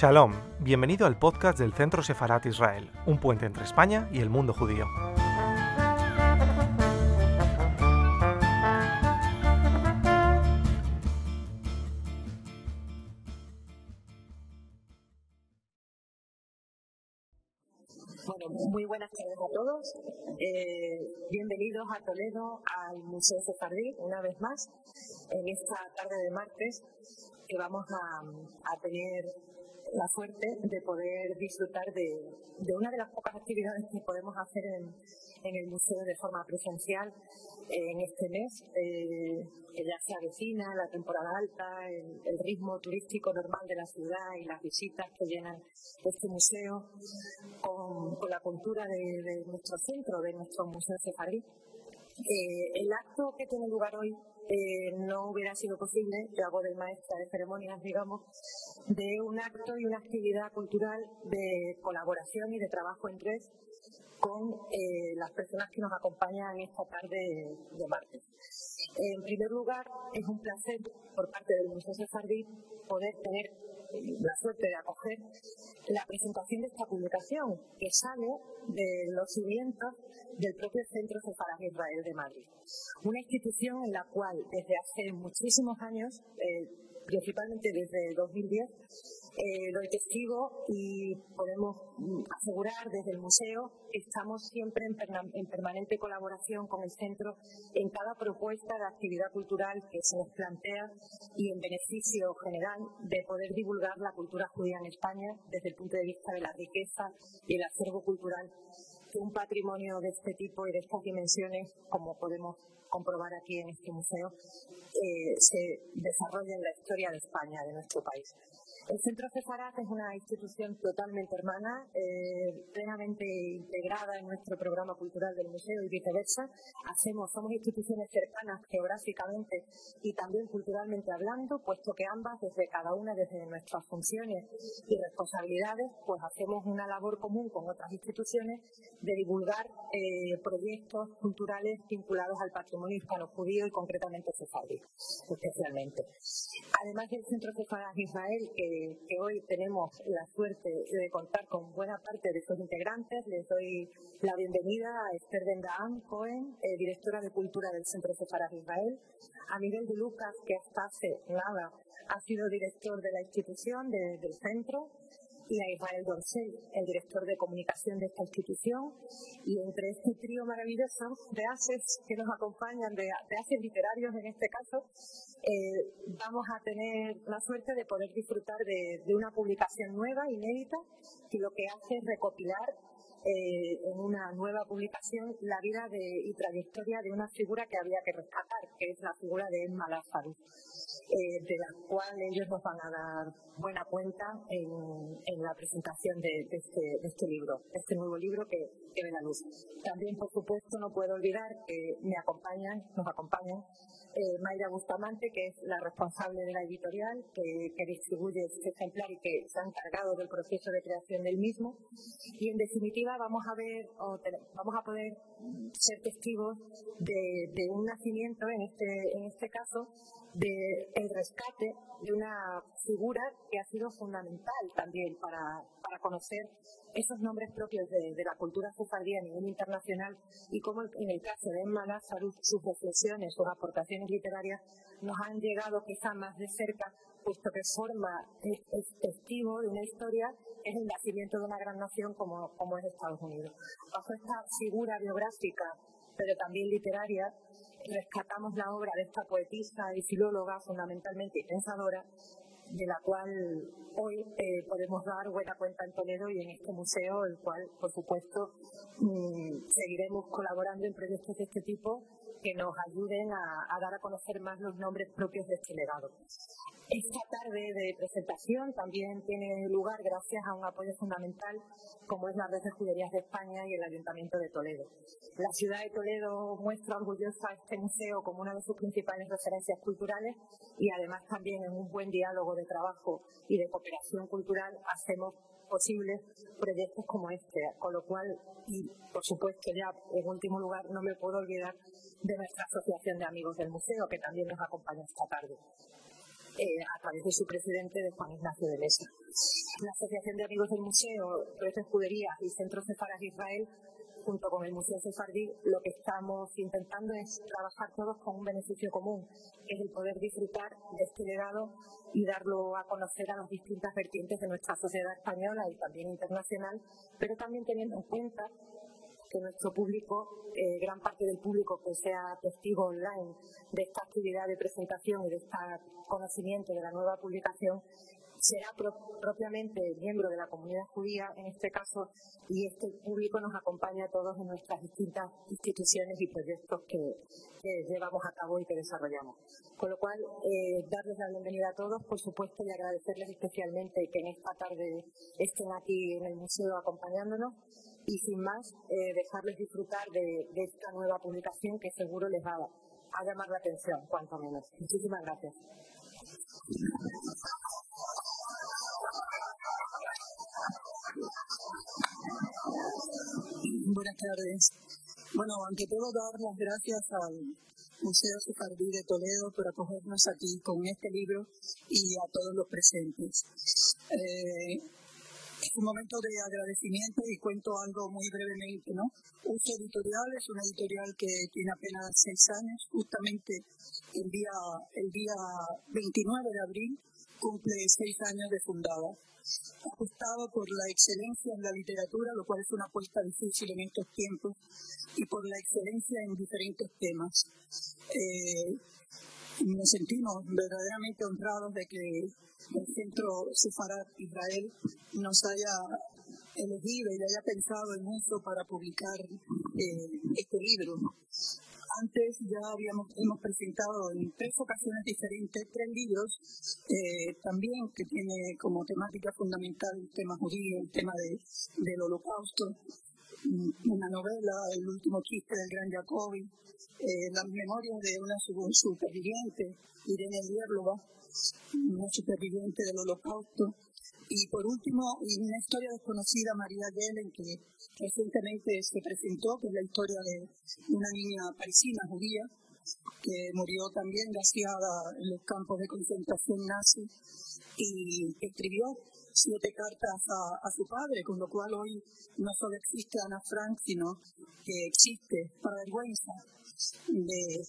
Shalom, bienvenido al podcast del Centro Sefarat Israel, un puente entre España y el mundo judío. Bueno, muy buenas tardes a todos. Eh, bienvenidos a Toledo, al Museo Sefardí, una vez más, en esta tarde de martes, que vamos a, a tener la suerte de poder disfrutar de, una de las pocas actividades que podemos hacer en, en el museo de forma presencial en este mes, eh, que ya se avecina la temporada alta, el, el, ritmo turístico normal de la ciudad y las visitas que llenan este museo con, con la cultura de, nuestro centro, de nuestro Museo Sefardí. Eh, el acto que tiene lugar hoy eh, no hubiera sido posible, yo hago de maestra de ceremonias, digamos, de un acto y una actividad cultural de colaboración y de trabajo en red con eh, las personas que nos acompañan esta tarde de, martes. En primer lugar, es un placer por parte del Museo Sefardí poder tener la suerte de acoger la presentación de esta publicación que sale de los cimientos del propio Centro Sefarad Israel de Madrid. Una institución en la cual desde hace muchísimos años, eh, principalmente desde 2010, eh, doy testigo y podemos asegurar desde el museo que estamos siempre en, en, permanente colaboración con el centro en cada propuesta de actividad cultural que se nos plantea y en beneficio general de poder divulgar la cultura judía en España desde el punto de vista de la riqueza y el acervo cultural que un patrimonio de este tipo y de estas dimensiones, como podemos comprobar aquí en este museo, eh, se desarrolla en la historia de España, de nuestro país. El Centro Cefarat es una institución totalmente hermana, eh, plenamente integrada en nuestro programa cultural del museo y viceversa. Hacemos, somos instituciones cercanas geográficamente y también culturalmente hablando, puesto que ambas, desde cada una, desde nuestras funciones y responsabilidades, pues hacemos una labor común con otras instituciones de divulgar eh, proyectos culturales vinculados al patrimonio hispano-judío y concretamente sefardí, especialmente. Además del Centro Cefarat Israel, que que hoy tenemos la suerte de contar con buena parte de sus integrantes. Les doy la bienvenida a Esther Bendaan Cohen, eh, directora de Cultura del Centro Sefarad Israel, a Miguel de Lucas, que hasta hace nada ha sido director de la institución, de, del centro, y a Israel Dorsey, el director de comunicación de esta institución. Y entre este trío maravilloso de haces que nos acompañan, de, de haces literarios en este caso, eh, vamos a tener la suerte de poder disfrutar de, una publicación nueva, inédita, que lo que hace es recopilar eh, en una nueva publicación la vida de, y trayectoria de una figura que había que rescatar, que es la figura de Emma Lázaro, eh, de la cual ellos nos van a dar buena cuenta en, en la presentación de, este, de, este, libro, este nuevo libro que, que ve la luz. También, por supuesto, no puedo olvidar que me acompañan, nos acompañan eh, Mayra Bustamante, que es la responsable de la editorial, que, distribuye este ejemplar y que se ha encargado del proceso de creación del mismo. Y en definitiva vamos a ver, o vamos a poder ser testigos de, un nacimiento, en este, en este caso, del de rescate de una figura que ha sido fundamental también para, para conocer esos nombres propios de, la cultura sefardí a nivel internacional y como en el caso de Emma Lazarus, sus reflexiones, sus aportaciones literarias nos han llegado quizá más de cerca, puesto que forma, es, es testigo de una historia, es el nacimiento de una gran nación como, como es Estados Unidos. Bajo esta figura biográfica, pero también literaria, rescatamos la obra de esta poetisa y filóloga fundamentalmente y pensadora, de la cual hoy eh, podemos dar buena cuenta en Toledo y en este museo, el cual, por supuesto, mmm, seguiremos colaborando en proyectos de este tipo que nos ayuden a, a, dar a conocer más los nombres propios de este legado. Esta tarde de presentación también tiene lugar gracias a un apoyo fundamental como es la Red de Juderías de España y el Ayuntamiento de Toledo. La ciudad de Toledo muestra orgullosa este museo como una de sus principales referencias culturales y además también en un buen diálogo de trabajo y de cooperación cultural hacemos posibles proyectos como este, con lo cual, y por supuesto ya en último lugar, no me puedo olvidar de nuestra Asociación de Amigos del Museo, que también nos acompaña esta tarde. eh, a través de su presidente, de Juan Ignacio de Mesa. La Asociación de Amigos del Museo, Red Escudería y Centro Cefaras Israel junto con el Museo Sefardí, lo que estamos intentando es trabajar todos con un beneficio común, que es el poder disfrutar de este legado y darlo a conocer a las distintas vertientes de nuestra sociedad española y también internacional, pero también teniendo en cuenta que nuestro público, eh, gran parte del público que sea testigo online de esta actividad de presentación y de este conocimiento de la nueva publicación, será propiamente miembro de la comunidad judía en este caso y este público nos acompaña a todos en nuestras distintas instituciones y proyectos que, llevamos a cabo y que desarrollamos. Con lo cual, eh, darles la bienvenida a todos, por supuesto, y agradecerles especialmente que en esta tarde estén aquí en el museo acompañándonos y sin más, eh, dejarles disfrutar de, de esta nueva publicación que seguro les va a llamar la atención, cuanto menos. Muchísimas gracias. Buenas tardes. Bueno, ante todo dar las gracias al Museo Sefardí de Toledo por acogernos aquí con este libro y a todos los presentes. Eh, es un momento de agradecimiento y cuento algo muy brevemente, ¿no? Uso Editorial es una editorial que tiene apenas seis años, justamente el día, el día 29 de abril cumple seis años de fundada apostado por la excelencia en la literatura, lo cual es una apuesta difícil en estos tiempos, y por la excelencia en diferentes temas. Eh, nos sentimos verdaderamente honrados de que el Centro Sefarat Israel nos haya elegido y haya pensado en uso para publicar eh, este libro. Antes ya habíamos hemos presentado en tres ocasiones diferentes tres libros, eh, también que tiene como temática fundamental el tema judío, el tema de, del holocausto, mm, una novela, El último chiste del gran Jacobi, eh, las memorias de una superviviente, Irene Lierlova, una superviviente del holocausto, y por último, una historia desconocida, María Yellen, que recientemente se presentó, que es la historia de una niña parisina judía que murió también gaseada en los campos de concentración nazi y escribió siete cartas a, su padre, con lo cual hoy no solo existe Ana Frank, sino que existe, para vergüenza de,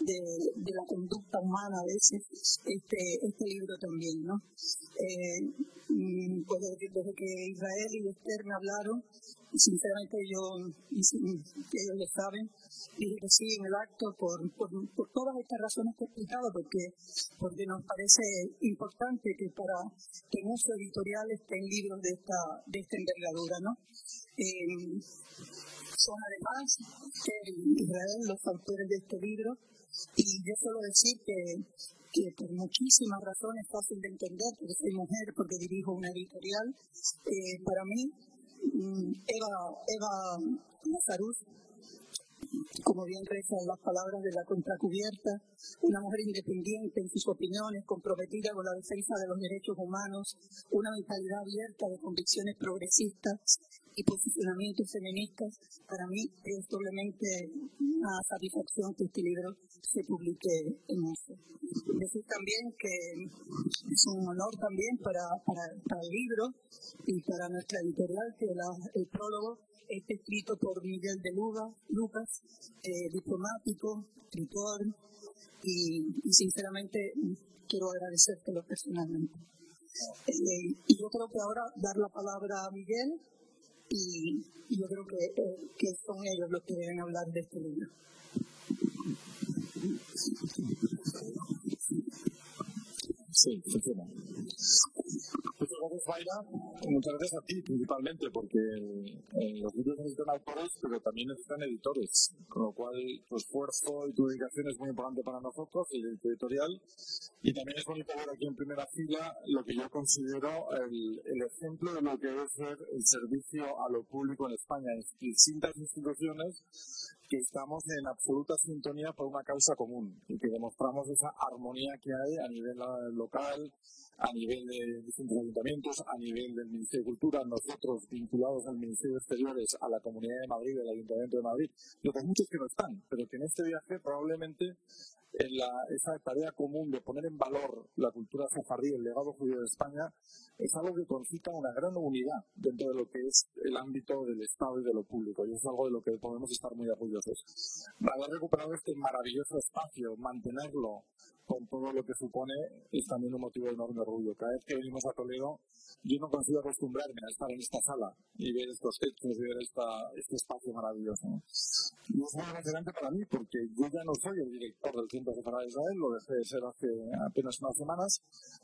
de, la conducta humana a veces, este, este libro también, ¿no? Eh, Mm, pues desde, que Israel y Esther me hablaron, sinceramente yo, ellos lo saben, dije que sí en el acto por, por, todas estas razones que he explicado, porque, porque nos parece importante que para que nuestro editorial estén libros de esta, de esta envergadura, ¿no? Eh, son además Israel los autores de este libro y yo suelo decir que que por muchísimas razones fácil de entender, porque soy mujer, porque dirijo una editorial, eh, para mí, Eva, Eva Nazaruz, como bien rezan las palabras de la contracubierta, una mujer independiente en sus opiniones, comprometida con la defensa de los derechos humanos, una mentalidad abierta de convicciones progresistas y posicionamientos feministas, para mí es doblemente una satisfacción que este libro se publique en eso. Decir también que es un honor también para, para, el libro y para nuestra editorial que el prólogo esté escrito por Miguel de Luga, Lucas, eh, diplomático, escritor, y, sinceramente quiero agradecértelo personalmente. Eh, y yo creo que ahora dar la palabra a Miguel y, yo creo que, eh, que son ellos los que deben hablar de este libro. Sí, funciona. Muchas gracias, Mayra. Muchas gracias a ti, principalmente, porque los libros necesitan autores, pero también necesitan editores. Con lo cual, tu esfuerzo y tu dedicación es muy importante para nosotros, el editorial. Y también es bonito ver aquí en primera fila lo que yo considero el, el ejemplo de lo que debe ser el servicio a lo público en España. En distintas instituciones que estamos en absoluta sintonía por una causa común y que demostramos esa armonía que hay a nivel local, a nivel de distintos ayuntamientos, a nivel del Ministerio de Cultura, nosotros vinculados al Ministerio de Exteriores, a la Comunidad de Madrid, al Ayuntamiento de Madrid, y otros muchos que no están, pero que en este viaje probablemente en la, esa tarea común de poner en valor la cultura sefardí, el legado judío de España, es algo que concita una gran unidad dentro de lo que es el ámbito del Estado y de lo público, y es algo de lo que podemos estar muy orgullosos. Haber recuperado este maravilloso espacio, mantenerlo con todo lo que supone, es también un motivo de enorme orgullo. Cada vez que venimos a Toledo, yo no consigo acostumbrarme a estar en esta sala y ver estos hechos y ver esta, este espacio maravilloso. Y es muy emocionante para mí porque yo ya no soy el director del Centro de de Israel, lo dejé de ser hace apenas unas semanas,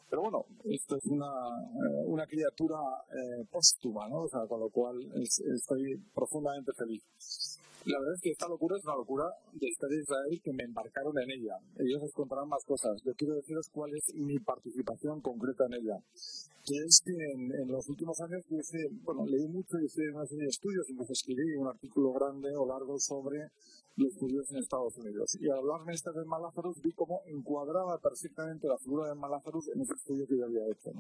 pero bueno, esto es una, eh, una criatura eh, póstuma, ¿no? O sea, con lo cual estoy profundamente feliz. La verdad es que esta locura es una locura de estar de Israel que me embarcaron en ella. Ellos os contarán más cosas. Yo quiero deciros cuál es mi participación concreta en ella. Que es que en, los últimos años hice, bueno, leí mucho, hice una serie de estudios, incluso escribí un artículo grande o largo sobre los judíos en Estados Unidos. Y al hablarme este de Malázarus vi cómo encuadraba perfectamente la figura de Malázarus en ese estudio que yo había hecho.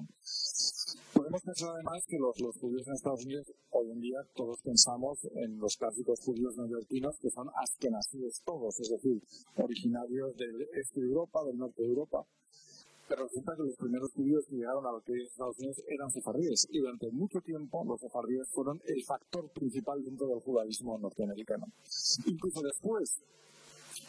Podemos pensar además que los, judíos en Estados Unidos, hoy en día todos pensamos en los clásicos judíos neoyorquinos que son askenazíes todos, es decir, originarios del este de Europa, del norte de Europa. Pero resulta que los primeros judíos que llegaron a lo que es Estados Unidos eran sefardíes y durante mucho tiempo los sefardíes fueron el factor principal dentro del judaísmo norteamericano. Incluso después,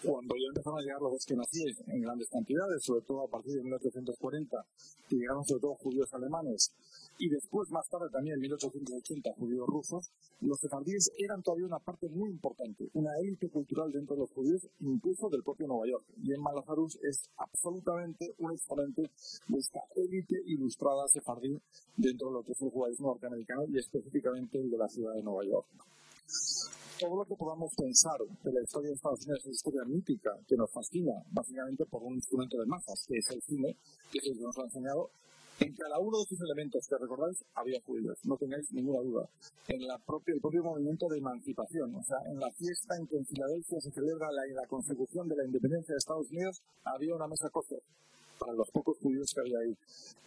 cuando ya empezaron a llegar los esquenazíes en grandes cantidades, sobre todo a partir de 1840, que llegaron sobre todo judíos alemanes, y después, más tarde, también en 1880, judíos rusos, los sefardíes eran todavía una parte muy importante, una élite cultural dentro de los judíos, incluso del propio Nueva York. Y en Malazarus es absolutamente un exponente de esta élite ilustrada sefardí dentro de lo que es el judaísmo norteamericano y específicamente el de la ciudad de Nueva York todo lo que podamos pensar de la historia de Estados Unidos es una historia mítica que nos fascina, básicamente por un instrumento de masas, que es el cine, que es el que nos ha enseñado en cada uno de esos elementos que recordáis había judíos, no tengáis ninguna duda. En la propia, el propio movimiento de emancipación, o sea, en la fiesta en que en Filadelfia se celebra la, la consecución de la independencia de Estados Unidos, había una mesa kosher para los pocos judíos que había ahí.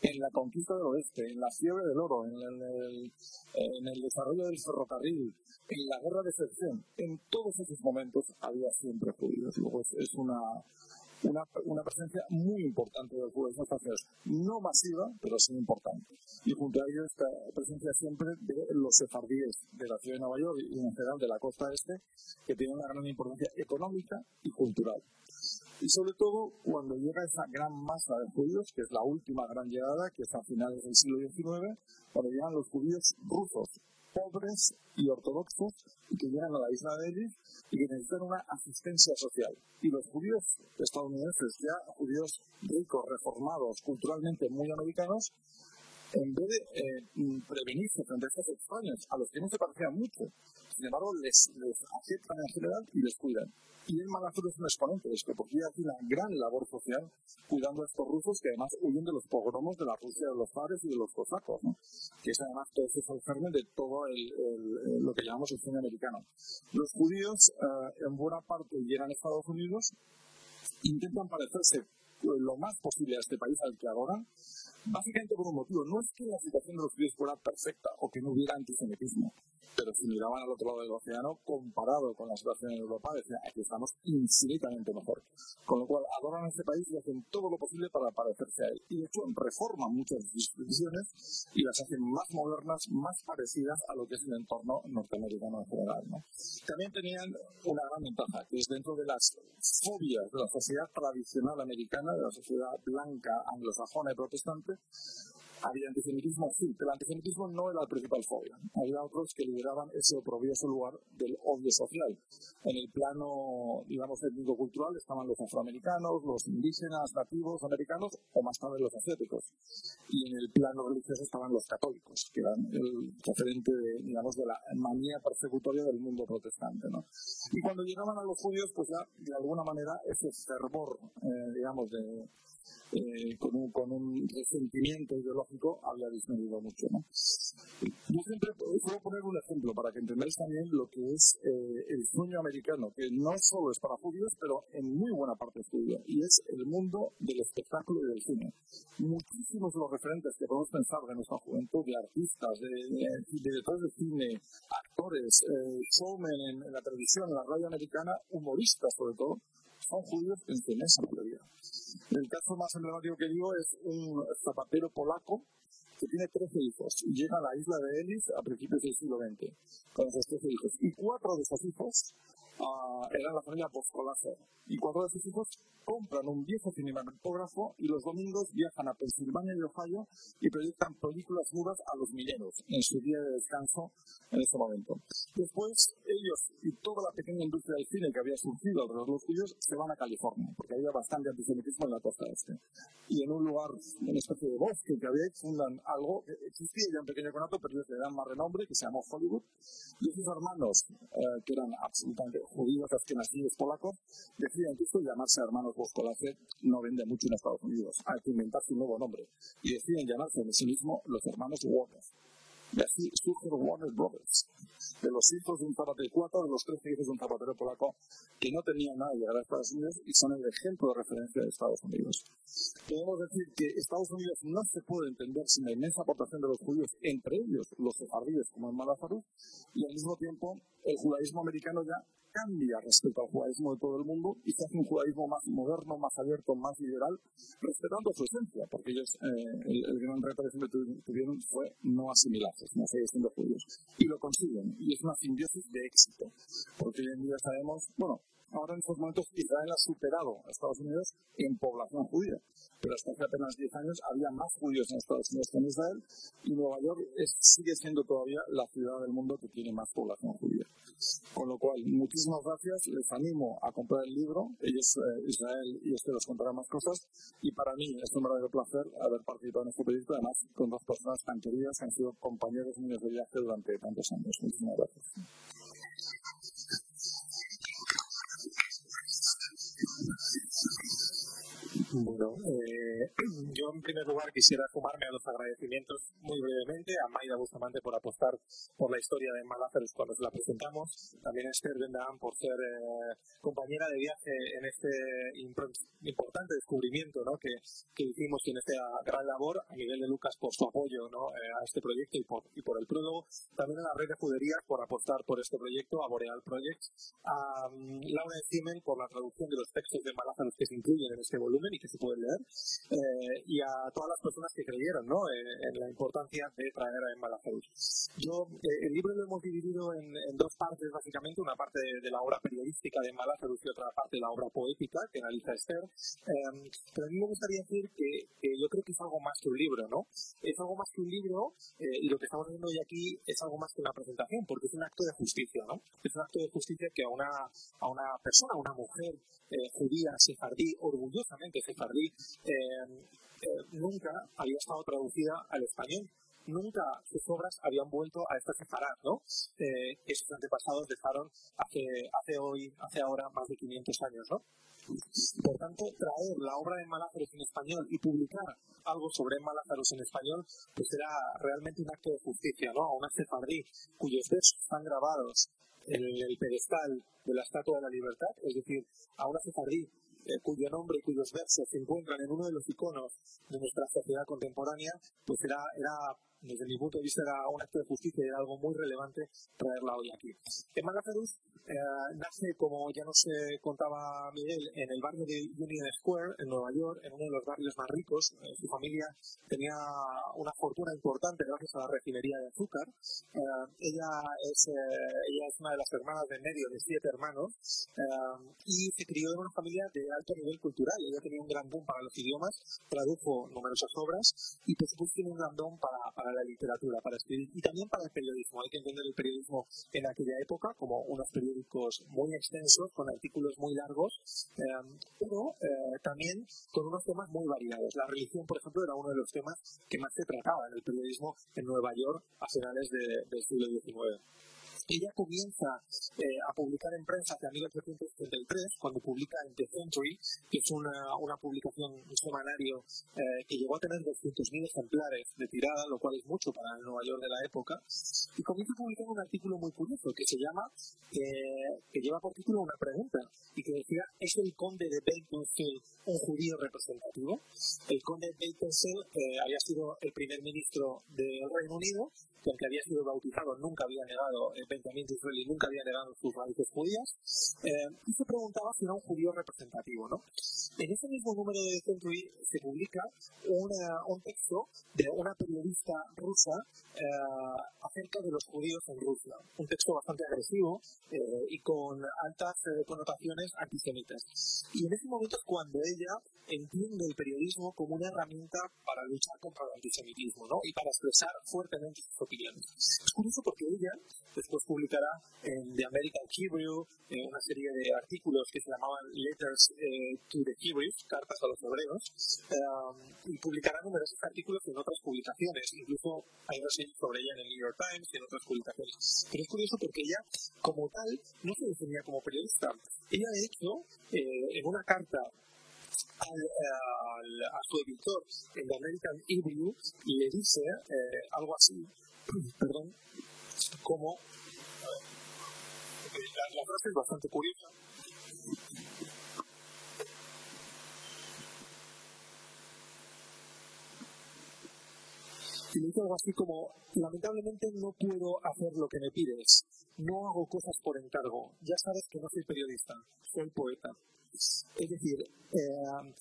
En la conquista del oeste, en la fiebre del oro, en el, en el desarrollo del ferrocarril, en la guerra de sección, en todos esos momentos había siempre judíos. Luego es una, una, presencia muy importante del juego de Estados Unidos. No masiva, pero sí importante. Y junto a ello esta presencia siempre de los sefardíes de la ciudad de Nueva York y en general de la costa este, que tienen una gran importancia económica y cultural. Y sobre todo cuando llega esa gran masa de judíos, que es la última gran llegada, que es a finales del siglo XIX, cuando llegan los judíos rusos, pobres y ortodoxos, y que llegan a la isla de Ellis y que necesitan una asistencia social. Y los judíos estadounidenses, ya judíos ricos, reformados, culturalmente muy americanos, en vez de eh, prevenirse frente a estos extraños, a los que no se parecían mucho, sin embargo, les, les aceptan en general y les cuidan. Y el Malazur es un exponente de esto, porque hace una gran labor social cuidando a estos rusos que además huyen de los pogromos de la Rusia de los zares y de los cosacos, ¿no? que es además todo ese germen de todo el, lo que llamamos el cine americano. Los judíos, eh, en buena parte, llegan a Estados Unidos, intentan parecerse lo más posible a este país al que adoran, básicamente por un motivo. No es que la situación de los judíos fuera perfecta o que no hubiera antisemitismo, pero si miraban al otro lado del océano, comparado con la situación en Europa, decían, aquí estamos infinitamente mejor. Con lo cual, adoran a este país y hacen todo lo posible para parecerse a él. Y de hecho, reforman muchas instituciones y las hacen más modernas, más parecidas a lo que es el entorno norteamericano en general. También tenían una gran ventaja, que es dentro de las fobias de la sociedad tradicional americana, de la sociedad blanca, anglosajona y protestante, había antisemitismo, sí, pero el antisemitismo no era la principal fobia. Había otros que lideraban ese oprobioso lugar del odio social. En el plano, digamos, étnico-cultural estaban los afroamericanos, los indígenas, nativos americanos o más tarde los asiáticos. Y en el plano religioso estaban los católicos, que eran el referente, de, digamos, de la manía persecutoria del mundo protestante. ¿no? Y cuando llegaban a los judíos, pues ya, de alguna manera, ese fervor, eh, digamos, de eh, con, un, resentimiento ideológico había disminuido mucho. Yo siempre puedo poner un ejemplo para que entendáis también lo que es eh, el sueño americano, que no solo es para judíos, pero en muy buena parte es judío, y es el mundo del espectáculo y del cine. Muchísimos de los referentes que podemos pensar de nuestra juventud, de artistas, de, directores de, cine, actores, eh, showmen en, la televisión, en la radio americana, humoristas sobre todo, son judíos en su mayoría. El caso más emblemático que digo es un zapatero polaco que tiene 13 hijos y llega a la isla de Ellis a principios del siglo XX con esos 13 hijos. Y cuatro de esos hijos uh, eran la familia Boscolacer. Y cuatro de sus hijos compran un viejo cinematógrafo y los domingos viajan a Pensilvania y Ohio y proyectan películas mudas a los mineros en su día de descanso en ese momento. Después, ellos y toda la pequeña industria del cine que había surgido alrededor de los judíos se van a California, porque había bastante antisemitismo en la costa este. Y en un lugar, una especie de bosque que había, fundan algo, que existía ya un pequeño conato, pero ellos le dan más renombre, que se llamó Hollywood. Y sus hermanos, eh, que eran absolutamente judíos, askenazíes polacos, deciden que esto llamarse hermanos Boscolace no vende mucho en Estados Unidos. Hay que inventarse un nuevo nombre. Y deciden llamarse en sí mismo los hermanos Warner. Y así surge Warner Brothers, de los hijos de un zapatero, cuatro de los tres hijos de un zapatero polaco que no tenían nada de llegar a Estados Unidos y son el ejemplo de referencia de Estados Unidos. Podemos decir que Estados Unidos no se puede entender sin la inmensa aportación de los judíos, entre ellos los sefardíes como en Malázaro, y al mismo tiempo el judaísmo americano ya cambia respecto al judaísmo de todo el mundo y se hace un judaísmo más moderno, más abierto, más liberal, respetando su esencia, porque ellos, eh, el, gran reto que siempre tuvieron fue no asimilarse, no seguir siendo judíos. Y lo consiguen, y es una simbiosis de éxito, porque hoy en día sabemos, bueno, ahora en estos momentos Israel ha superado a Estados Unidos en población judía, pero hasta hace apenas 10 años había más judíos en Estados Unidos que en Israel y Nueva York sigue siendo todavía la ciudad del mundo que tiene más población judía. Con lo cual, muchísimas gracias, les animo a comprar el libro, ellos, eh, Israel y este los contarán más cosas y para mí es un verdadero placer haber participado en este proyecto, además con dos personas tan queridas que han sido compañeros míos de viaje durante tantos años. Muchísimas gracias. Bueno, eh, yo en primer lugar quisiera sumarme a los agradecimientos muy brevemente a Maida Bustamante por apostar por la historia de Malaceres cuando se la presentamos, también a Esther Bendahan por ser eh, compañera de viaje en este importante descubrimiento ¿no? que, que, hicimos y en esta gran labor, a Miguel de Lucas por su apoyo ¿no? Eh, a este proyecto y por, y por el prólogo, también a la red de juderías por apostar por este proyecto, a Boreal Project, a um, Laura Siemens por la traducción de los textos de Malaceres que se incluyen en este volumen que se puede leer, eh, y a todas las personas que creyeron ¿no? Eh, en la importancia de traer a Emma Yo, eh, el libro lo hemos dividido en, dos partes, básicamente, una parte de, la obra periodística de Emma y otra parte de la obra poética que analiza Esther. pero a mí me gustaría decir que, yo creo que es algo más que un libro, ¿no? Es algo más que un libro y lo que estamos haciendo hoy aquí es algo más que una presentación, porque es un acto de justicia, ¿no? Es un acto de justicia que a una, a una persona, a una mujer judía, sefardí, orgullosamente sefardí, eh, eh, nunca había estado traducida al español. Nunca sus obras habían vuelto a esta separada, ¿no? Eh, esos antepasados dejaron hace, hace hoy, hace ahora más de 500 años, ¿no? Por tanto, traer la obra de Malázaros en español y publicar algo sobre Malázaros en español, pues era realmente un acto de justicia, ¿no? A una sefardí cuyos versos están grabados en el pedestal de la Estatua de la Libertad, es decir, a una sefardí cuyo nombre y cuyos versos se encuentran en uno de los iconos de nuestra sociedad contemporánea, pues era, era desde mi punto de vista era un acto de justicia y era algo muy relevante traerla hoy aquí. Emma Lazarus eh, nace, como ya nos contaba Miguel, en el barrio de Union Square, en Nueva York, en uno de los barrios más ricos. Eh, su familia tenía una fortuna importante gracias a la refinería de azúcar. Eh, ella, es, ella es una de las hermanas de medio de siete hermanos y se crió en una familia de alto nivel cultural. Ella tenía un gran don para los idiomas, tradujo numerosas obras y por supuesto tiene un gran don para, para la literatura, para escribir y también para el periodismo. Hay que entender el periodismo en aquella época como unos periódicos muy extensos, con artículos muy largos, eh, pero eh, también con unos temas muy variados. La religión, por ejemplo, era uno de los temas que más se trataba en el periodismo en Nueva York a finales del siglo XIX. Ella comienza eh, a publicar en prensa hacia 1833, cuando publica en The Century, que es una, una publicación, un semanario eh, que llegó a tener 200.000 ejemplares de tirada, lo cual es mucho para el Nueva York de la época, y comienza a publicar un artículo muy curioso que se llama, eh, que lleva por título una pregunta, y que decía, ¿es el conde de Batensfield un judío representativo? El conde de Batensfield había sido el primer ministro del Reino Unido, que aunque había sido bautizado nunca había negado planteamiento israelí nunca había negado sus raíces judías, eh, y se preguntaba si era un judío representativo. ¿no? En ese mismo número de Century se publica un texto de una periodista rusa eh, acerca de los judíos en Rusia. Un texto bastante agresivo eh, y con altas connotaciones antisemitas. Y en ese momento es cuando ella entiende el periodismo como una herramienta para luchar contra el antisemitismo ¿no? y para expresar fuertemente sus opiniones. Es curioso porque ella después publicará en The American Hebrew eh, una serie de artículos que se llamaban Letters eh, to the Hebrews, cartas a los hebreos, eh, y publicará numerosos artículos en otras publicaciones. Incluso hay reseñas sobre ella en el New York Times y en otras publicaciones. Pero es curioso porque ella, como tal, no se definía como periodista. Ella, de hecho, en una carta a su editor en The American Hebrew le dice algo así, perdón, como la, frase es bastante curiosa. Y le dice algo así como, lamentablemente no puedo hacer lo que me pides, no hago cosas por encargo, ya sabes que no soy periodista, soy poeta. Es decir, eh,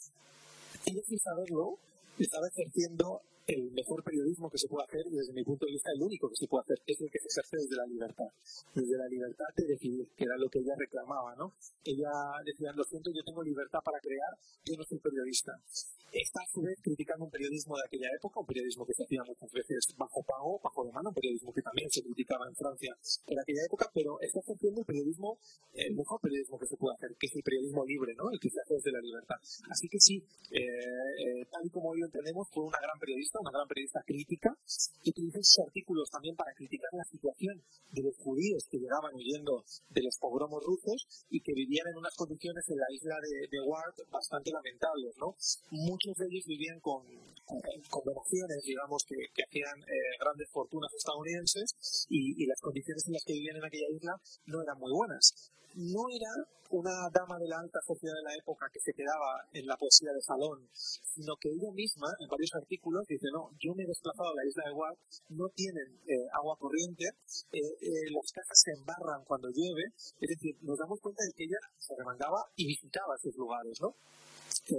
ella sin saberlo estaba ejerciendo el mejor periodismo que se puede hacer y desde mi punto de vista el único que se puede hacer es el que se ejerce desde la libertad, desde la libertad de decidir, que era lo que ella reclamaba, ¿no? Ella decía, lo siento, yo tengo libertad para crear, yo no soy periodista está a su vez criticando un periodismo de aquella época, un periodismo que se hacía muchas veces bajo pago, bajo demanda, un periodismo que también se criticaba en Francia en aquella época, pero está haciendo el periodismo, el mejor periodismo que se puede hacer, que es el periodismo libre, ¿no? el que se hace desde la libertad. Así que sí, eh, eh, tal y como hoy lo entendemos, fue una gran periodista, una gran periodista crítica, que utilizó sus artículos también para criticar la situación de los judíos que llegaban huyendo de los pogromos rusos y que vivían en unas condiciones en la isla de, de Ward bastante lamentables, ¿no? muchos de ellos vivían con, con donaciones, digamos, que, hacían eh, grandes fortunas estadounidenses y, y, las condiciones en las que vivían en aquella isla no eran muy buenas. No era una dama de la alta sociedad de la época que se quedaba en la poesía de salón, sino que ella misma, en varios artículos, dice, no, yo me he desplazado a la isla de Guad, no tienen eh, agua corriente, eh, las casas se embarran cuando llueve, es decir, nos damos cuenta de que ella se remangaba y visitaba esos lugares, ¿no?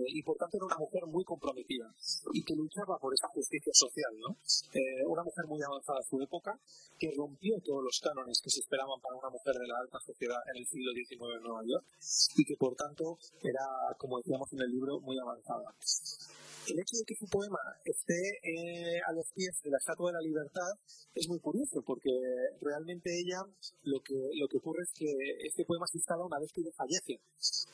Y por tanto era una mujer muy comprometida y que luchaba por esa justicia social, ¿no? Eh, una mujer muy avanzada a su época que rompió todos los cánones que se esperaban para una mujer de la alta sociedad en el siglo XIX en Nueva York y que por tanto era, como decíamos en el libro, muy avanzada. El hecho de que su poema esté eh, a los pies de la Estatua de la Libertad es muy curioso porque realmente ella lo que, lo que ocurre es que este poema se instala una vez que ella fallece.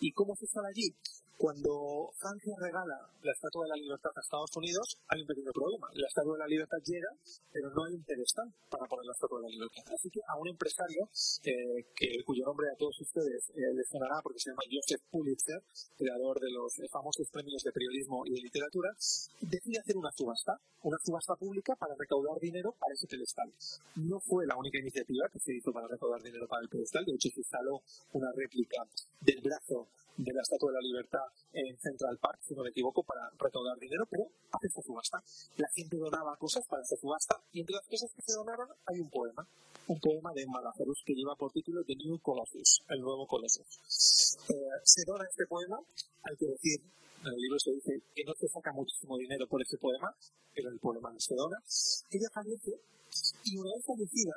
¿Y cómo se instala allí? Cuando Francia regala la Estatua de la Libertad a Estados Unidos, hay un pequeño problema. La Estatua de la Libertad llega, pero no hay un pedestal para poner la Estatua de la Libertad. Así que a un empresario, eh, que, cuyo nombre a todos ustedes eh, les sonará porque se llama Joseph Pulitzer, creador de los famosos premios de periodismo y de literatura, decide hacer una subasta, una subasta pública para recaudar dinero para ese pedestal. No fue la única iniciativa que se hizo para recaudar dinero para el pedestal, de hecho se instaló una réplica del brazo de la Estatua de la Libertad en Central Park, si no me equivoco, para recaudar dinero, pero hace esta subasta. La gente donaba cosas para esta subasta y entre las cosas que se donaron hay un poema, un poema de Malazarus que lleva por título The New Colossus, el nuevo Colossus. Eh, se dona este poema, hay que decir, en el libro se dice que no se saca muchísimo dinero por ese poema, pero el poema no se dona. Ella fallece y una vez fallecida,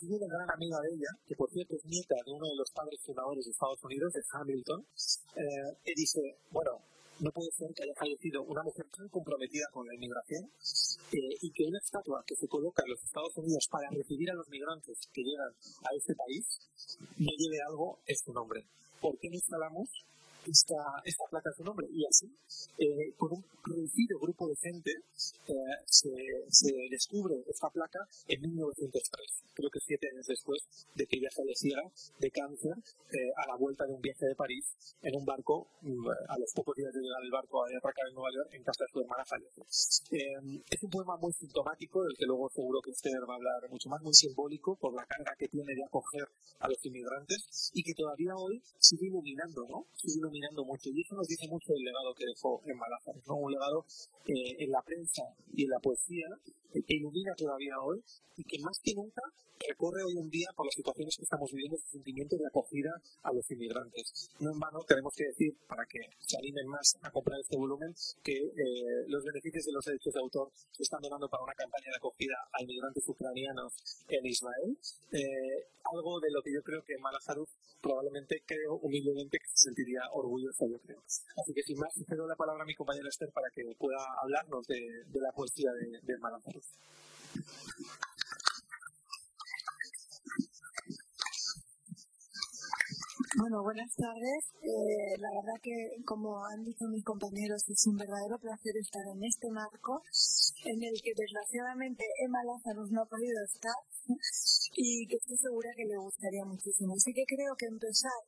hay una gran amiga de ella, que por cierto es nieta de uno de los padres fundadores de Estados Unidos, de Hamilton, eh, que dice, bueno, no puede ser que haya fallecido una mujer tan comprometida con la inmigración eh, y que una estatua que se coloca en los Estados Unidos para recibir a los migrantes que llegan a este país no lleve algo en su nombre. ¿Por qué no instalamos esta, esta placa su nombre. Y así, eh, con un reducido grupo de gente, eh, se, se, descubre esta placa en 1903, creo que siete años después de que ella falleciera de cáncer eh, a la vuelta de un viaje de París en un barco, mm, a los pocos días de llegar el barco a atracar en Nueva York, en casa de su hermana fallece. es un poema muy sintomático, del que luego seguro que Esther va a hablar mucho más, muy simbólico por la carga que tiene de acoger a los inmigrantes y que todavía hoy sigue iluminando, ¿no? Sigue iluminando mucho y eso nos dice mucho del legado que dejó en Malazares, ¿no? un legado eh, en la prensa y en la poesía que ilumina todavía hoy y que más que nunca recorre hoy en día por las situaciones que estamos viviendo ese sentimiento de acogida a los inmigrantes. No en vano tenemos que decir, para que se animen más a comprar este volumen, que eh, los beneficios de los derechos de autor se están donando para una campaña de acogida a inmigrantes ucranianos en Israel. Eh, algo de lo que yo creo que Malazarus probablemente creo humildemente que se sentiría orgulloso, yo creo. Así que sin más, cedo la palabra a mi compañero Esther para que pueda hablarnos de, la poesía de, de Bueno, buenas tardes. Eh, la verdad que, como han dicho mis compañeros, es un verdadero placer estar en este marco en el que desgraciadamente Emma Lázaro no ha podido estar y que estoy segura que le gustaría muchísimo. Así que creo que empezar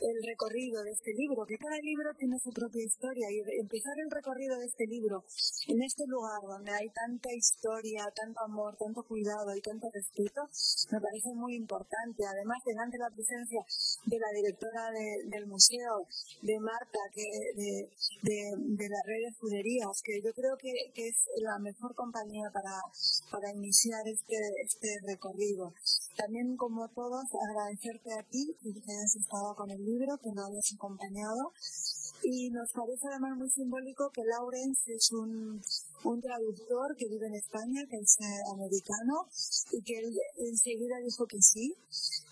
el recorrido de este libro, que cada libro tiene su propia historia, y empezar el recorrido de este libro en este lugar donde hay tanta historia, tanto amor, tanto cuidado y tanto respeto, me parece muy importante. Además, delante de la presencia de la directora del museo, de Marta, que, de, de, la red de escuderías, que yo creo que, que, es la mejor compañía para, para iniciar este, este recorrido. También, como todos, agradecerte a ti que hayas estado con el libro, que nos hayas acompañado. Y nos parece además muy simbólico que Lawrence es un, un traductor que vive en España, que es eh, americano, y que él enseguida dijo que sí,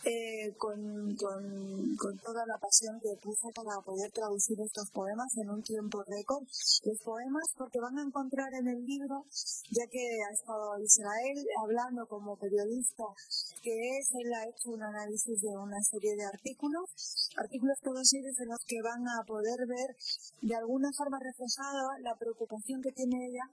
eh, con, con, toda la pasión que puso para poder traducir estos poemas en un tiempo récord. Los poemas, porque van a encontrar en el libro, ya que ha estado Israel hablando como periodista, que es, él ha hecho un análisis de una serie de artículos, artículos todos ellos en los que van a poder ver de alguna forma reflejada la preocupación que tiene ella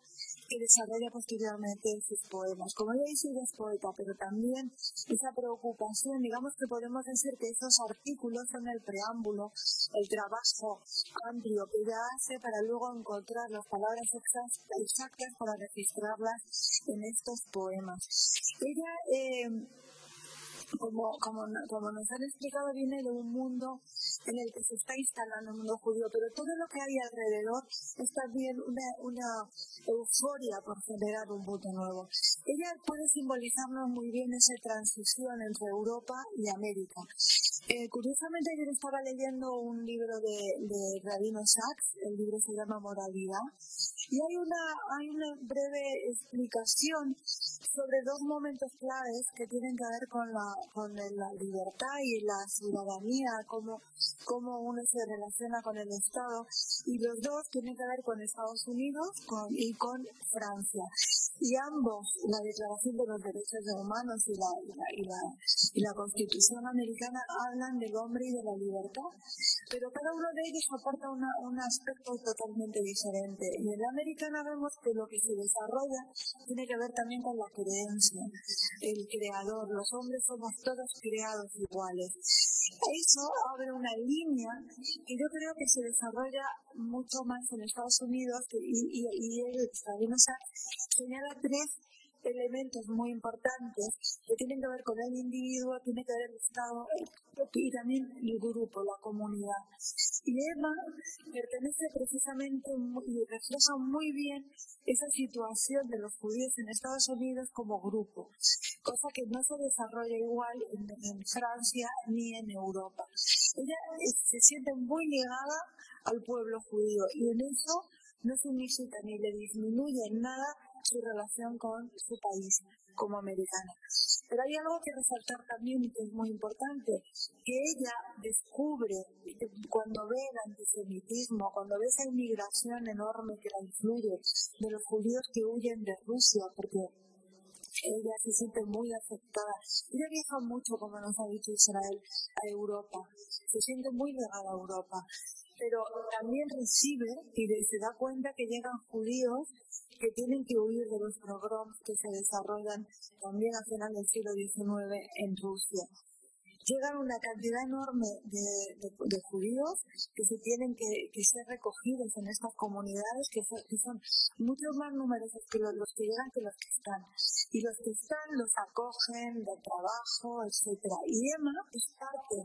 que desarrolla posteriormente sus poemas. Como ella dice, ella es poeta, pero también esa preocupación, digamos que podemos decir que esos artículos son el preámbulo, el trabajo amplio que ella hace para luego encontrar las palabras exactas para registrarlas en estos poemas. Ella eh, como, como, como nos han explicado, viene de un mundo en el que se está instalando el mundo judío, pero todo lo que hay alrededor es también una, euforia por generar un mundo nuevo. Ella puede simbolizarnos muy bien esa transición entre Europa y América. Eh, curiosamente, ayer estaba leyendo un libro de, de Rabino Sachs, el libro se llama Moralidad, y hay una, hay una breve explicación sobre dos momentos claves que tienen que ver con la, con la libertad y la ciudadanía, cómo, cómo uno se relaciona con el Estado, y los dos tienen que ver con Estados Unidos y con Francia. Y ambos, la Declaración de los Derechos Humanos y la, y la, y la, Constitución americana hablan del hombre y de la libertad, pero cada uno de ellos aporta una, un aspecto totalmente diferente. Y en la americana vemos que lo que se desarrolla tiene que ver también con la creencia, el creador, los hombres somos todos creados iguales. Eso abre una línea que yo creo que se desarrolla mucho más en Estados Unidos y, y, y él, señala tres elementos muy importantes que tienen que ver con el individuo, tiene que ver el Estado y también el grupo, la comunidad. Y Emma pertenece precisamente y refleja muy bien esa situación de los judíos en Estados Unidos como grupo, cosa que no se desarrolla igual en, Francia ni en Europa. Ella se siente muy ligada al pueblo judío y en eso no significa ni le disminuye en nada su relación con su país como americana. Pero hay algo que resaltar también que es muy importante, que ella descubre cuando ve el antisemitismo, cuando ve esa inmigración enorme que la influye de los judíos que huyen de Rusia, porque ella se siente muy afectada. Ella viaja mucho, como nos ha dicho Israel, a Europa. Se siente muy ligada a Europa. Pero también recibe y se da cuenta que llegan judíos que tienen que huir de los programas que se desarrollan también a final del siglo XIX en Rusia. Llegan una cantidad enorme de, judíos que se tienen que, ser recogidos en estas comunidades, que son, mucho más numerosos que los, que llegan que los que están. Y los que están los acogen de trabajo, etcétera. Y Emma es parte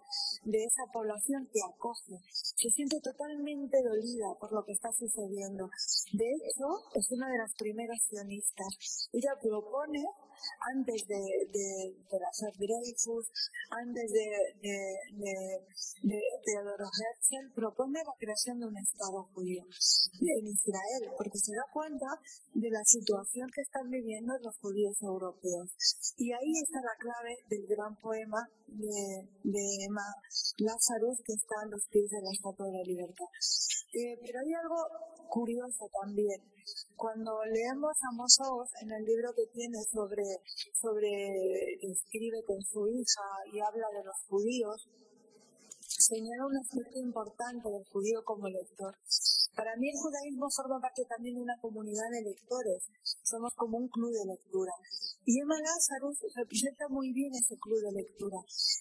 de esa población que acoge. Se siente totalmente dolida por lo que está sucediendo. De hecho, es una de las primeras sionistas. Ella propone antes de, de, de Dreyfus, antes de, de, de, de Teodoro Herzl, propone la creación de un Estado judío en Israel, porque se da cuenta de la situación que están viviendo los judíos europeos. Y ahí está la clave del gran poema de, de Emma Lazarus, que está a los pies de la Estatua de la Libertad. Eh, pero hay algo curioso también. Cuando leemos a Moshe en el libro que tiene sobre, sobre, escribe con su hija y habla de los judíos, señala un aspecto importante del judío como lector. Para mí el judaísmo forma parte también de una comunidad de lectores. Somos como un club de lectura. Y Emma Lazarus representa muy bien ese club de lectura.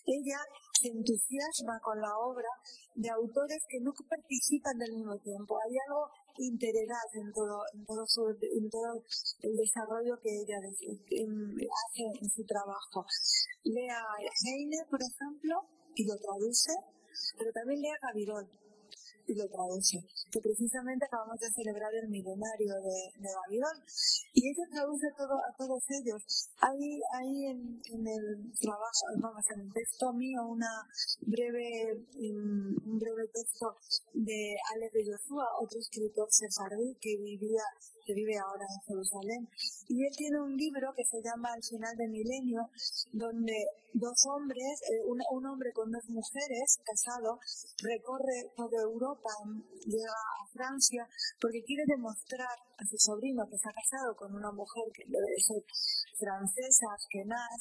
Ella se entusiasma con la obra de autores que no participan del mismo tiempo. Hay algo integral en todo, en todo, en todo el desarrollo que ella hace en su trabajo. Lea Heine, por ejemplo, y lo traduce, pero también lea Gavirol y lo traduce, que precisamente acabamos de celebrar el milenario de, de Babilón, y ella traduce todo, a todos ellos. Hay, hay en, el trabajo, vamos, en el texto mío, una breve, un breve texto de Ale de Joshua, otro escritor sefardí que vivía que vive ahora en Jerusalén. Y él tiene un libro que se llama Al final del milenio, donde dos hombres, eh, un, hombre con dos mujeres, casado, recorre toda Europa, llega a Francia, porque quiere demostrar a su sobrino que ha casado con una mujer que debe ser francesa, askenaz,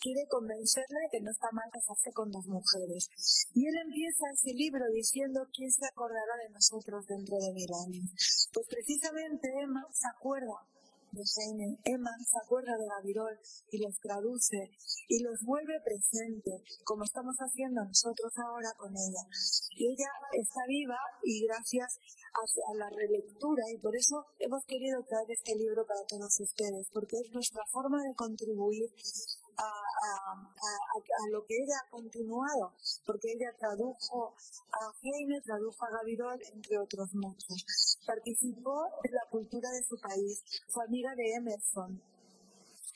quiere convencerle de que no está mal casarse con dos mujeres. Y él empieza ese libro diciendo quién se acordará de nosotros dentro de mil años. Pues precisamente Emma se acuerda de Heine, Emma se acuerda de Gavirol y los traduce y los vuelve presente, como estamos haciendo nosotros ahora con ella. Y ella está viva y gracias a, la relectura, y por eso hemos querido traer este libro para todos ustedes, porque es nuestra forma de contribuir a, a, lo que ella ha continuado, porque ella tradujo a Heine, tradujo a Gavirol, entre otros muchos. Participó en la cultura de su país, fue amiga de Emerson,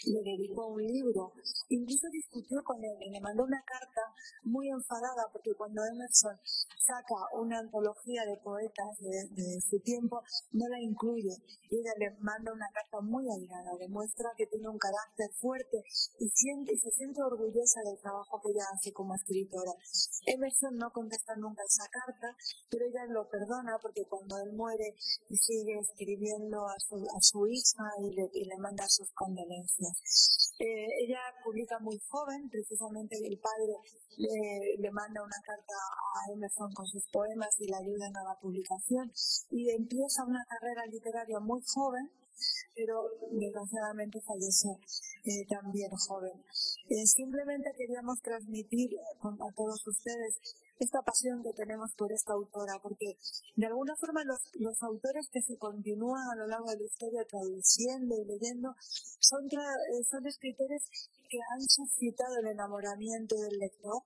le dedicó un libro, incluso discutió con él le mandó una carta muy enfadada porque cuando Emerson saca una antología de poetas de, su tiempo, no la incluye y ella le manda una carta muy airada, demuestra que tiene un carácter fuerte y, siente, y se siente orgullosa del trabajo que ella hace como escritora. Emerson no contesta nunca esa carta, pero ella lo perdona porque cuando él muere sigue escribiendo a su, a su hija y le, y le manda sus condolencias. Eh, ella publica muy joven, precisamente el padre le, manda una carta a Emerson con sus poemas y le ayudan a la publicación y empieza una carrera literaria muy joven pero desgraciadamente fallece eh, también joven. Eh, simplemente queríamos transmitir a todos ustedes esta pasión que tenemos por esta autora, porque de alguna forma los, los autores que se continúan a lo largo de la historia traduciendo y leyendo son, eh, son escritores que han suscitado el enamoramiento del lector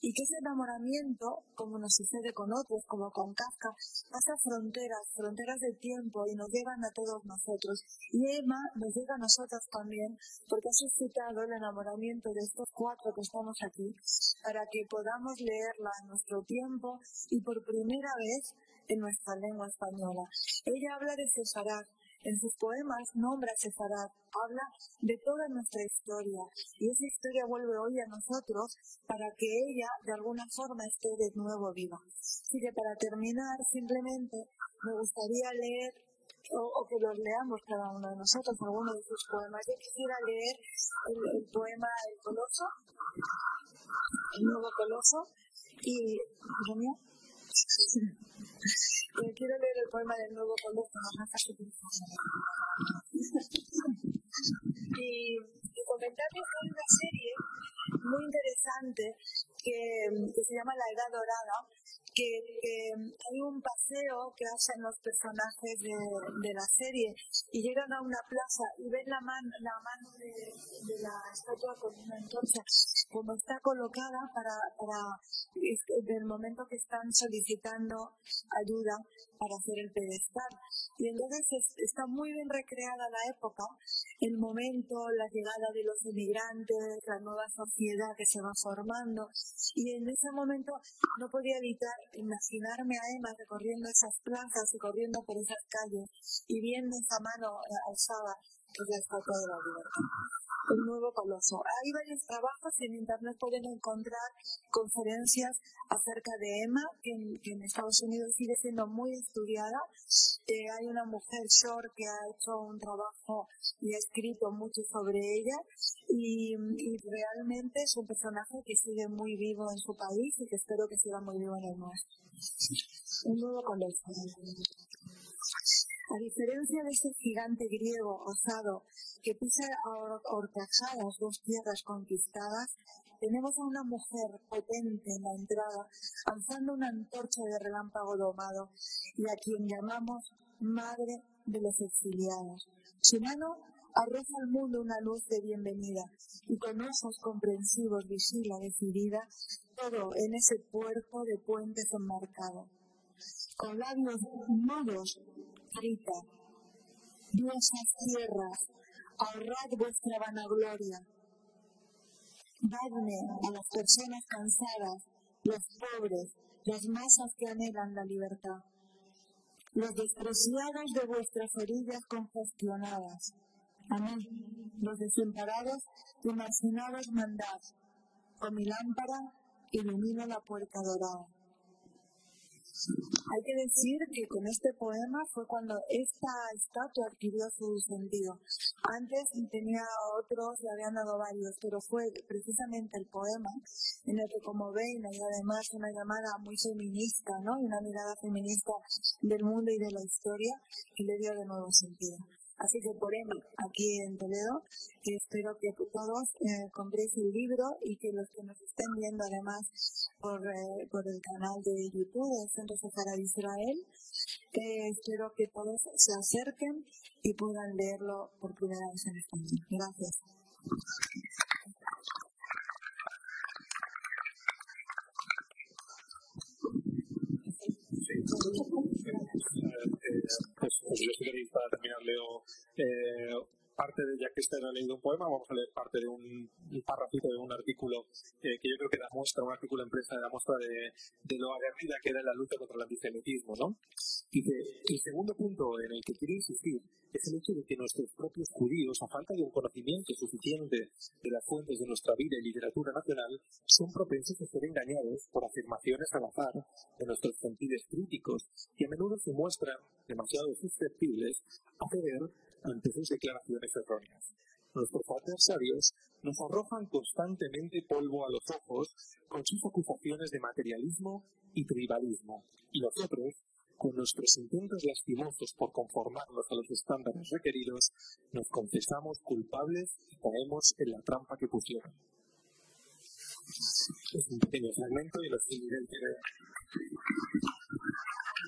y que ese enamoramiento, como nos sucede con otros, como con Kafka, pasa fronteras, fronteras del tiempo y nos llegan a todos nosotros. Y Emma nos llega a nosotros también porque ha suscitado el enamoramiento de estos cuatro que estamos aquí para que podamos leerla en nuestro tiempo y por primera vez en nuestra lengua española. Ella habla de Cesarat, en sus poemas nombra a Sefarat, habla de toda nuestra historia y esa historia vuelve hoy a nosotros para que ella de alguna forma esté de nuevo viva. Así que para terminar simplemente me gustaría leer o, que los leamos cada uno de nosotros alguno de sus poemas. Yo quisiera leer el, poema El Coloso, el nuevo Coloso y... Quiero leer el poema del nuevo Coloso, y, y comentarles que hay una serie interesante que, se llama La Edad Dorada, que, hay un paseo que hacen los personajes de, la serie y llegan a una plaza y ven la, la mano de, la estatua con una antorcha como está colocada para, para el momento que están solicitando ayuda para hacer el pedestal. Y entonces está muy bien recreada la época, el momento, la llegada de los inmigrantes, la nueva sociedad que se va formando. Y en ese momento no podía evitar imaginarme a Emma recorriendo esas plazas y corriendo por esas calles y viendo esa mano alzada que es la estatua de la libertad el nuevo coloso. Hay varios trabajos en internet pueden encontrar conferencias acerca de Emma, que en, Estados Unidos sigue siendo muy estudiada. Eh, hay una mujer short que ha hecho un trabajo y ha escrito mucho sobre ella y, realmente es un personaje que sigue muy vivo en su país y que espero que siga muy vivo en el nuestro. Un nuevo coloso. A diferencia de ese gigante griego osado que pisa a horcajadas dos tierras conquistadas, tenemos a una mujer potente en la entrada, alzando una antorcha de relámpago domado, y a quien llamamos Madre de los Exiliados. Su mano arroja al mundo una luz de bienvenida, y con ojos comprensivos vigila decidida todo en ese puerto de puentes enmarcado. Con labios mudos grita, diosas tierras, ahorrad vuestra vanagloria. Dadme a las personas cansadas, los pobres, las masas que anhelan la libertad, los despreciados de vuestras orillas congestionadas. A mí, los desamparados y marginados mandad. Con mi lámpara ilumino la puerta dorada. Hay que decir que con este poema fue cuando esta estatua adquirió su sentido. Antes tenía otros, le habían dado varios, pero fue precisamente el poema en el que, como ven, hay además una llamada muy feminista, ¿no? Y una mirada feminista del mundo y de la historia que le dio de nuevo sentido. Así que por Emma, aquí en Toledo, espero que todos eh, compréis el libro y que los que nos estén viendo además por, eh, por el canal de YouTube del Centro Sahara de Israel, eh, espero que todos se acerquen y puedan leerlo por primera vez en español. Gracias. pues, pues yo si queréis para terminar leo eh, parte de, ya que este ha leído un poema, vamos a leer parte de un, un párrafito de un artículo eh, que yo creo que da muestra, un artículo en prensa da muestra de, de lo aguerrida que era la lucha contra el antisemitismo, ¿no? Y que el segundo punto en el que quiero insistir es el hecho de que nuestros propios judíos, a falta de un conocimiento suficiente de las fuentes de nuestra vida y literatura nacional, son propensos a ser engañados por afirmaciones al azar de nuestros sentidos críticos y a menudo se muestran demasiado susceptibles a ceder ante sus declaraciones erróneas. Nuestros adversarios nos arrojan constantemente polvo a los ojos con sus acusaciones de materialismo y tribalismo, y nosotros, con nuestros intentos lastimosos por conformarnos a los estándares requeridos, nos confesamos culpables y caemos en la trampa que pusieron. Es un pequeño fragmento y lo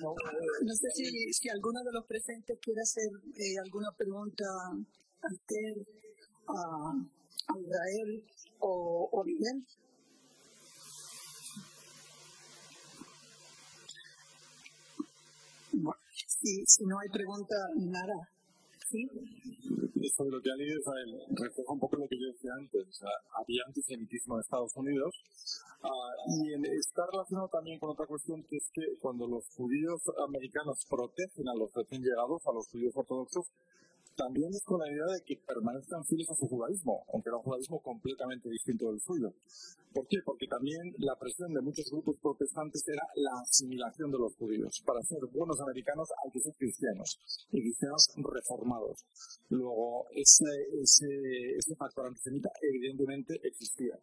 no, no sé si, si, alguno de los presentes quiere hacer eh, alguna pregunta a usted, a, Israel o, o Miguel. Bueno, si, si no hay pregunta, nada. ¿Sí? Sobre lo que ha dicho Israel, refleja un poco lo que yo decía antes. O sea, había antisemitismo en Estados Unidos Ah, y está relacionado también con otra cuestión que es que cuando los judíos americanos protegen a los recién llegados, a los judíos ortodoxos, también es con la idea de que permanezcan fieles a su judaísmo, aunque era un judaísmo completamente distinto del suyo. ¿Por qué? Porque también la presión de muchos grupos protestantes era la asimilación de los judíos. Para ser buenos americanos hay que ser cristianos, y cristianos reformados. Luego, ese, ese, ese factor antisemita evidentemente existía.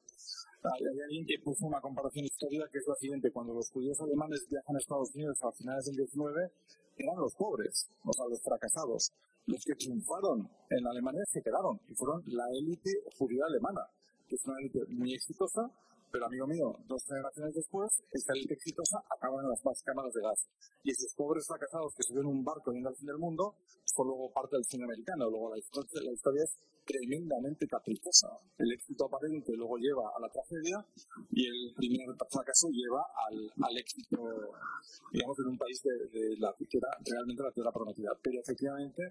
Hay alguien que puso una comparación histórica que es la siguiente. Cuando los judíos alemanes viajan a Estados Unidos a finales del 19, eran los pobres, o sea, los fracasados. Los que triunfaron en Alemania se quedaron y fueron la élite judía alemana, que es una élite muy exitosa, Pero, amigo mío, dos generaciones después, esta élite exitosa acaba en las más cámaras de gas. Y esos pobres fracasados que suben un barco yendo al fin del mundo, fue luego parte del cine americano. Luego la historia, la historia es tremendamente caprichosa. El éxito aparente luego lleva a la tragedia y el primer fracaso lleva al, al éxito, digamos, en un país de, la que era realmente la tierra prometida. Pero efectivamente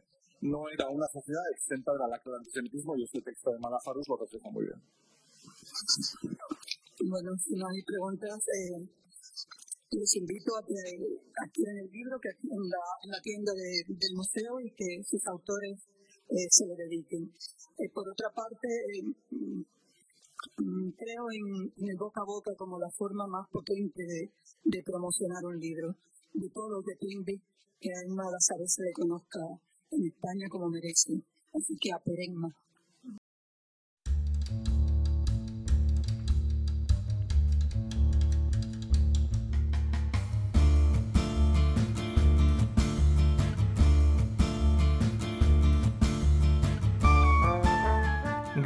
no era una sociedad exenta de la del antisemitismo y este texto de Malafarus lo refleja muy bien. Bueno, si no hay preguntas, eh, les invito a que adquieran el libro que en la, en la tienda de, del museo y que sus autores eh, se lo dediquen. Eh, por otra parte, eh, mm, creo en, el boca a boca como la forma más potente de, promocionar un libro. De todo lo que Timby, que a Lazaré se le conozca en España como merece. Así que a Peremma.